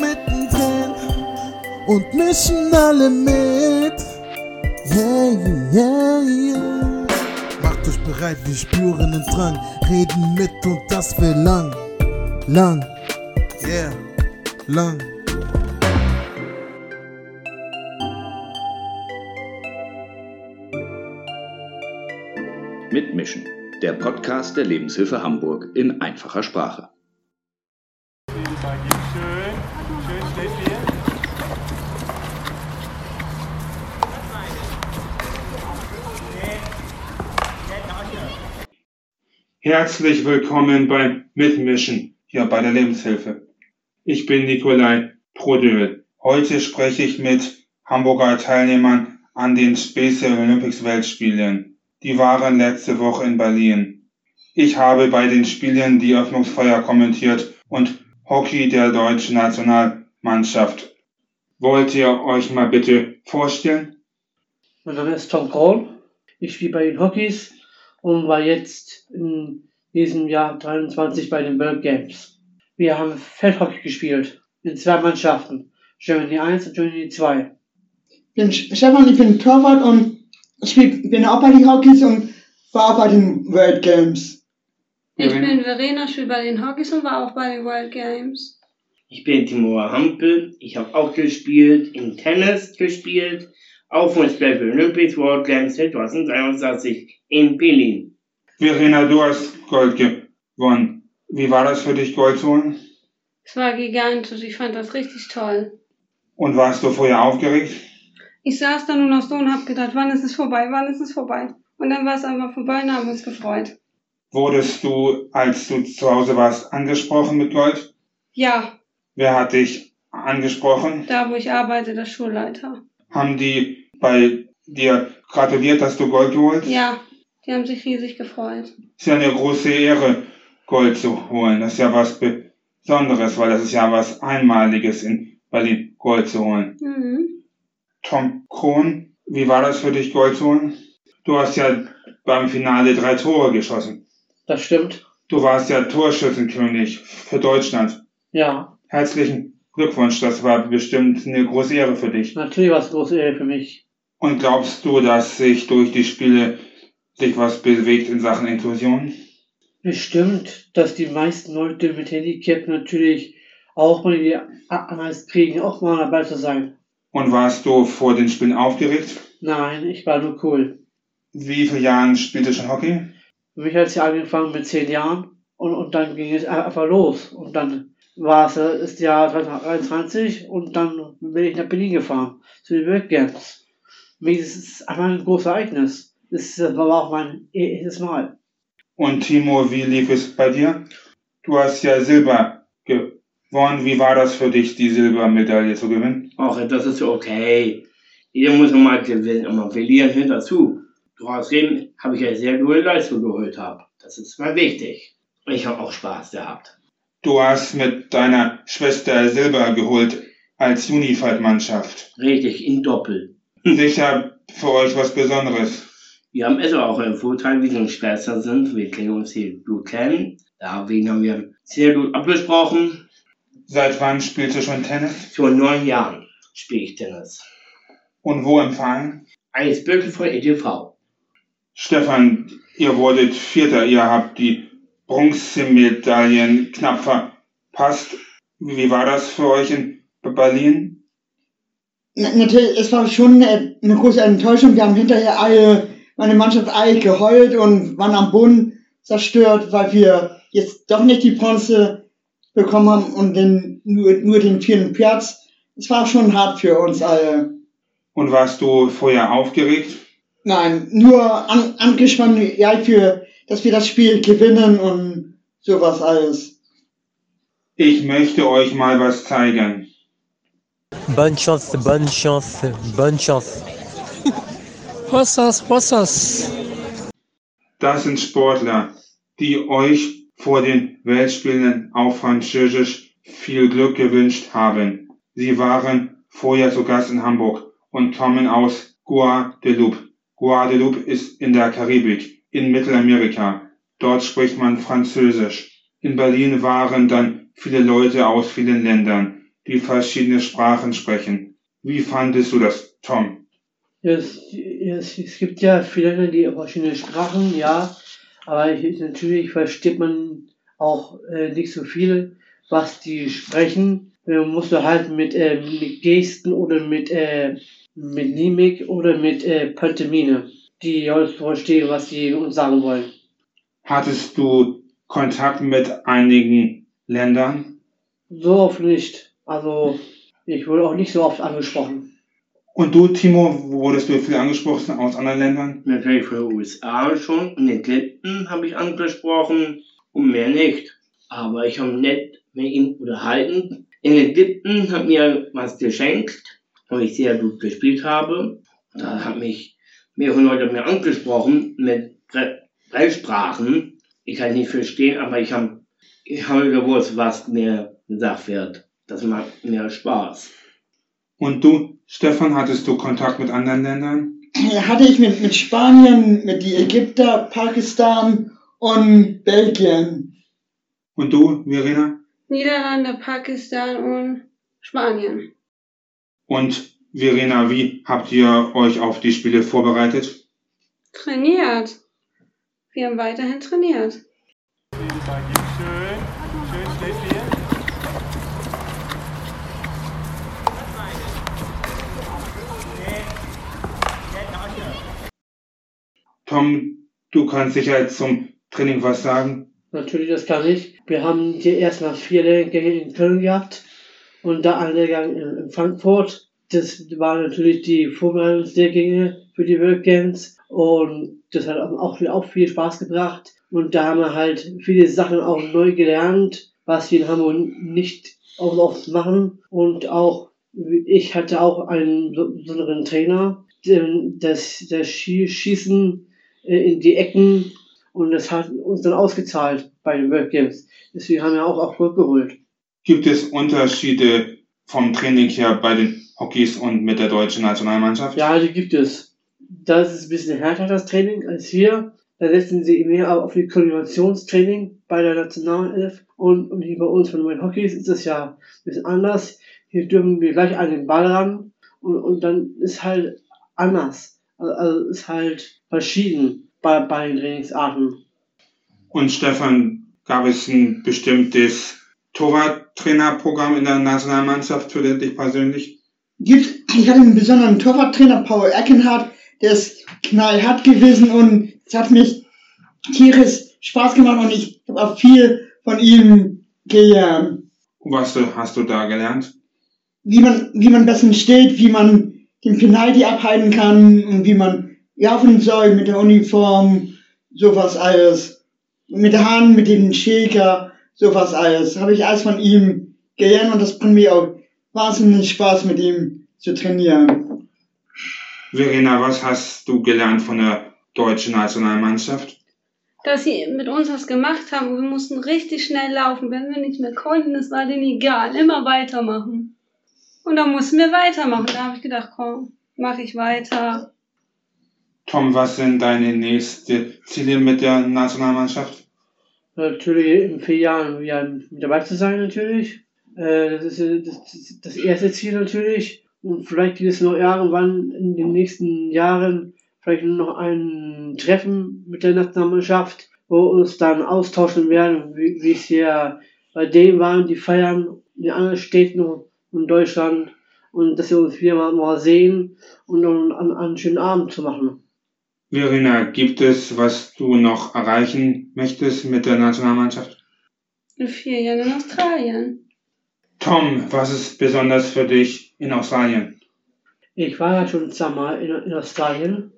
mittendrin und mischen alle mit. Yeah, yeah, yeah. Macht euch bereit, wir spüren den Drang, reden mit und das will lang, lang, yeah, lang. Mitmischen, der Podcast der Lebenshilfe Hamburg in einfacher Sprache. Herzlich willkommen beim Mitmischen hier bei der Lebenshilfe. Ich bin Nikolai Prodöl. Heute spreche ich mit Hamburger Teilnehmern an den Special Olympics Weltspielen. Die waren letzte Woche in Berlin. Ich habe bei den Spielen die Öffnungsfeier kommentiert und Hockey der deutschen Nationalmannschaft. Wollt ihr euch mal bitte vorstellen? Mein Name ist Tom Kroll. Ich spiele bei den Hockeys und war jetzt in diesem Jahr 23 bei den World Games. Wir haben Feldhockey gespielt in zwei Mannschaften, Germany 1 und Germany 2. Ich bin Stefan, ich bin Torwart und ich bin auch bei den Hockeys und war auch bei den World Games. Ich bin Verena, spiele bei den Hockeys und war auch bei den World Games. Ich bin Timur Hampel. Ich habe auch gespielt, im Tennis gespielt, auch von Special Olympics World Games 2023 in Berlin. Verena, du hast Gold gewonnen. Wie war das für dich, Gold zu holen? Es war gigantisch, ich fand das richtig toll. Und warst du vorher aufgeregt? Ich saß da nur noch so und hab gedacht, wann ist es vorbei, wann ist es vorbei? Und dann war es einfach vorbei und haben uns gefreut. Wurdest du, als du zu Hause warst, angesprochen mit Gold? Ja, Wer hat dich angesprochen? da wo ich arbeite, der Schulleiter. Haben die bei dir gratuliert, dass du Gold geholt? Ja, die haben sich riesig gefreut. Ist ja eine große Ehre, Gold zu holen. Das ist ja was Besonderes, weil das ist ja was Einmaliges in Berlin, Gold zu holen. Mhm. Tom Krohn, wie war das für dich, Gold zu holen? Du hast ja beim Finale drei Tore geschossen. Das stimmt. Du warst ja Torschützenkönig für Deutschland. Ja, Herzlichen Glückwunsch, das war bestimmt eine große Ehre für dich. natürlich war es eine große Ehre für mich. Und glaubst du, dass sich durch die Spiele sich was bewegt in Sachen Inklusion? Bestimmt, dass die meisten Leute mit Handicap natürlich auch mal die Anreiz kriegen, auch mal dabei zu sein. Und warst du vor den Spielen aufgeregt? Nein, ich war nur cool. Wie viele Jahren spielst du schon Hockey? Für mich hat es ja angefangen mit zehn Jahren und, und dann ging es einfach los. Und dann war es das Jahr 2023 und dann bin ich nach Berlin gefahren zu den World Games. Mich ist es einfach ein großes Ereignis. Das war auch mein erstes Mal. Und Timo, wie lief es bei dir? Du hast ja Silber gewonnen. Wie war das für dich, die Silbermedaille zu gewinnen? Ach, das ist okay. Jeder muss mal gewinnen und verlieren hört dazu. Trotzdem habe ich ja sehr gute Leistung geholt habe. Das ist mal wichtig. Ich habe auch Spaß gehabt. Du hast mit deiner Schwester Silber geholt als Unified-Mannschaft. Richtig, in Doppel. Sicher für euch was Besonderes. Wir haben also auch einen Vorteil, wie wir Schwestern sind. Wir kennen uns hier gut kennen. Deswegen haben wir sehr gut abgesprochen. Seit wann spielst du schon Tennis? Vor neun Jahren spiele ich Tennis. Und wo im Verein? Eisbüttel von ETV. Stefan, ihr wurdet Vierter. Ihr habt die Bronzemedaillen knapp verpasst. Wie war das für euch in Berlin? Na, natürlich, es war schon eine, eine große Enttäuschung. Wir haben hinterher alle, meine Mannschaft alle geheult und waren am Boden zerstört, weil wir jetzt doch nicht die Bronze bekommen haben und den, nur, nur den vierten Platz. Es war schon hart für uns alle. Und warst du vorher aufgeregt? Nein, nur an, angespannt, ja, für, dass wir das Spiel gewinnen und sowas alles. Ich möchte euch mal was zeigen. Bonne chance, bonne chance, bonne chance. Was das? Das sind Sportler, die euch vor den Weltspielen auf Französisch viel Glück gewünscht haben. Sie waren vorher zu Gast in Hamburg und kommen aus Guadeloupe. Guadeloupe ist in der Karibik, in Mittelamerika. Dort spricht man Französisch. In Berlin waren dann viele Leute aus vielen Ländern. Die verschiedene Sprachen sprechen. Wie fandest du das, Tom? Es, es, es gibt ja viele, die verschiedene Sprachen, ja, aber ich, natürlich versteht man auch äh, nicht so viel, was die sprechen. Man muss halt mit, äh, mit Gesten oder mit, äh, mit Mimik oder mit äh, Pantomime, die Leute verstehen, was sie uns sagen wollen. Hattest du Kontakt mit einigen Ländern? So oft nicht. Also ich wurde auch nicht so oft angesprochen. Und du, Timo, wurdest du viel angesprochen aus anderen Ländern? Natürlich für die USA schon. In Ägypten habe ich angesprochen und mehr nicht. Aber ich habe nett mit ihm unterhalten. In Ägypten hat mir was geschenkt, wo ich sehr gut gespielt habe. Da hat mich mehrere Leute mir angesprochen mit drei, Sprachen. Ich kann nicht verstehen, aber ich habe ich habe gewusst, was mir gesagt wird. Das macht mir Spaß. Und du, Stefan, hattest du Kontakt mit anderen Ländern? Hatte ich mit, mit Spanien, mit die Ägypter, Pakistan und Belgien. Und du, Verena? Niederlande, Pakistan und Spanien. Und Verena, wie habt ihr euch auf die Spiele vorbereitet? Trainiert. Wir haben weiterhin trainiert. Schön, schön steht hier. Tom, du kannst sicher zum Training was sagen. Natürlich, das kann ich. Wir haben hier erstmal vier Lehrgänge in Köln gehabt und da einen Lehrgang in, Frankfurt. Das waren natürlich die Vorbereitungslehrgänge für die World Games und das hat auch viel, auch viel Spaß gebracht. Und da haben wir halt viele Sachen auch neu gelernt, was wir in Hamburg nicht auch oft machen. Und auch, ich hatte auch einen besonderen Trainer, das, das Schießen in die Ecken und das hat uns dann ausgezahlt bei den World Games. Deswegen haben wir auch Erfolg geholt. Gibt es Unterschiede vom Training her bei den Hockeys und mit der deutschen Nationalmannschaft? Ja, die gibt es. Das ist ein bisschen härter, das Training, als hier. Da setzen sie mehr auf die Koordinationstraining bei der Nationalelf. Und, und hier bei uns von den Hockeys ist das ja ein bisschen anders. Hier dürfen wir gleich an den Ball ran. Und, und dann ist halt anders. Also, also ist halt verschieden bei, bei den Trainingsarten. Und Stefan, gab es ein bestimmtes Torwarttrainerprogramm in der Nationalmannschaft für dich persönlich? Gibt, ich hatte einen besonderen Torwarttrainer, Paul Eckenhardt, der ist knallhart gewesen und es hat mich tierisch Spaß gemacht und ich habe auch viel von ihm gelernt. Was hast du da gelernt? Wie man, wie man besser steht, wie man den Penalty abhalten kann und wie man laufen soll mit der Uniform, sowas alles. Mit der Hand, mit dem Schäger, sowas alles. Habe ich alles von ihm gelernt und das bringt mir auch wahnsinnig Spaß mit ihm zu trainieren. Verena, was hast du gelernt von der deutschen Nationalmannschaft? Dass sie mit uns was gemacht haben und wir mussten richtig schnell laufen. Wenn wir nicht mehr konnten, das war denen egal. Immer weitermachen. Und dann mussten wir weitermachen. Da habe ich gedacht, komm, mache ich weiter. Tom, was sind deine nächsten Ziele mit der Nationalmannschaft? Natürlich in vier Jahren wieder mit dabei zu sein, natürlich. Äh, das ist das, das erste Ziel natürlich. Und vielleicht gibt es noch irgendwann in den nächsten Jahren vielleicht noch ein Treffen mit der Nationalmannschaft, wo wir uns dann austauschen werden, wie, wie es hier bei denen waren, die feiern in anderen Städten in Deutschland und dass wir uns wieder mal, mal sehen und einen, einen schönen Abend zu machen. Verena, gibt es, was du noch erreichen möchtest mit der Nationalmannschaft? In vier Jahren in Australien. Tom, was ist besonders für dich in Australien? Ich war ja schon zweimal in, in Australien.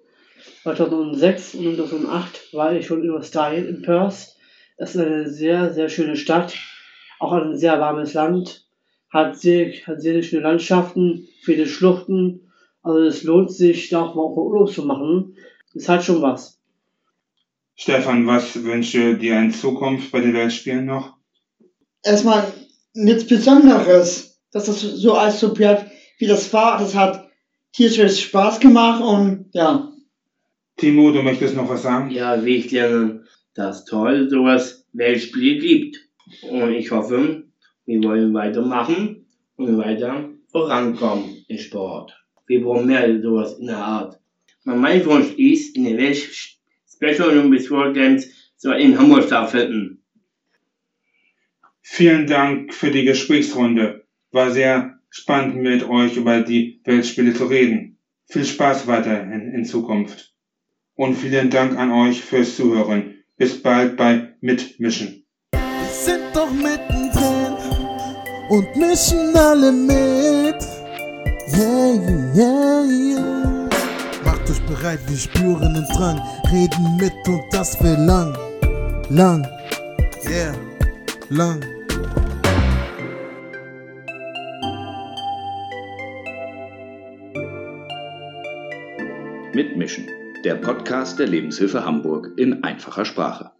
2006 und 2008 war ich schon in Australien, in Perth. Das ist eine sehr, sehr schöne Stadt. Auch ein sehr warmes Land. Hat sehr, hat sehr schöne Landschaften, viele Schluchten. Also es lohnt sich, da auch mal Urlaub zu machen. Das hat schon was. Stefan, was wünschst du dir in Zukunft bei den Weltspielen noch? Erstmal nichts Besonderes, dass das so alles so bleibt, wie das war. Das hat tierisch Spaß gemacht und ja. Timo, du möchtest noch was sagen? Ja, wie ich lerne, dass toll sowas Weltspiel gibt. Und ich hoffe, wir wollen weitermachen und weiter vorankommen im Sport. Wir brauchen mehr sowas in der Art. Mein Wunsch ist, in den Welt Special Olympics World Games soll in Hamburg stattfinden. Vielen Dank für die Gesprächsrunde. War sehr spannend mit euch über die Weltspiele zu reden. Viel Spaß weiterhin in Zukunft. Und vielen Dank an euch fürs Zuhören. Bis bald bei Mitmischen. Wir sind doch mittendrin und mischen alle mit. Yeah, yeah, yeah. Macht euch bereit, wir spüren den Drang, reden mit und das für lang, lang, yeah, lang. Mitmischen, der Podcast der Lebenshilfe Hamburg in einfacher Sprache.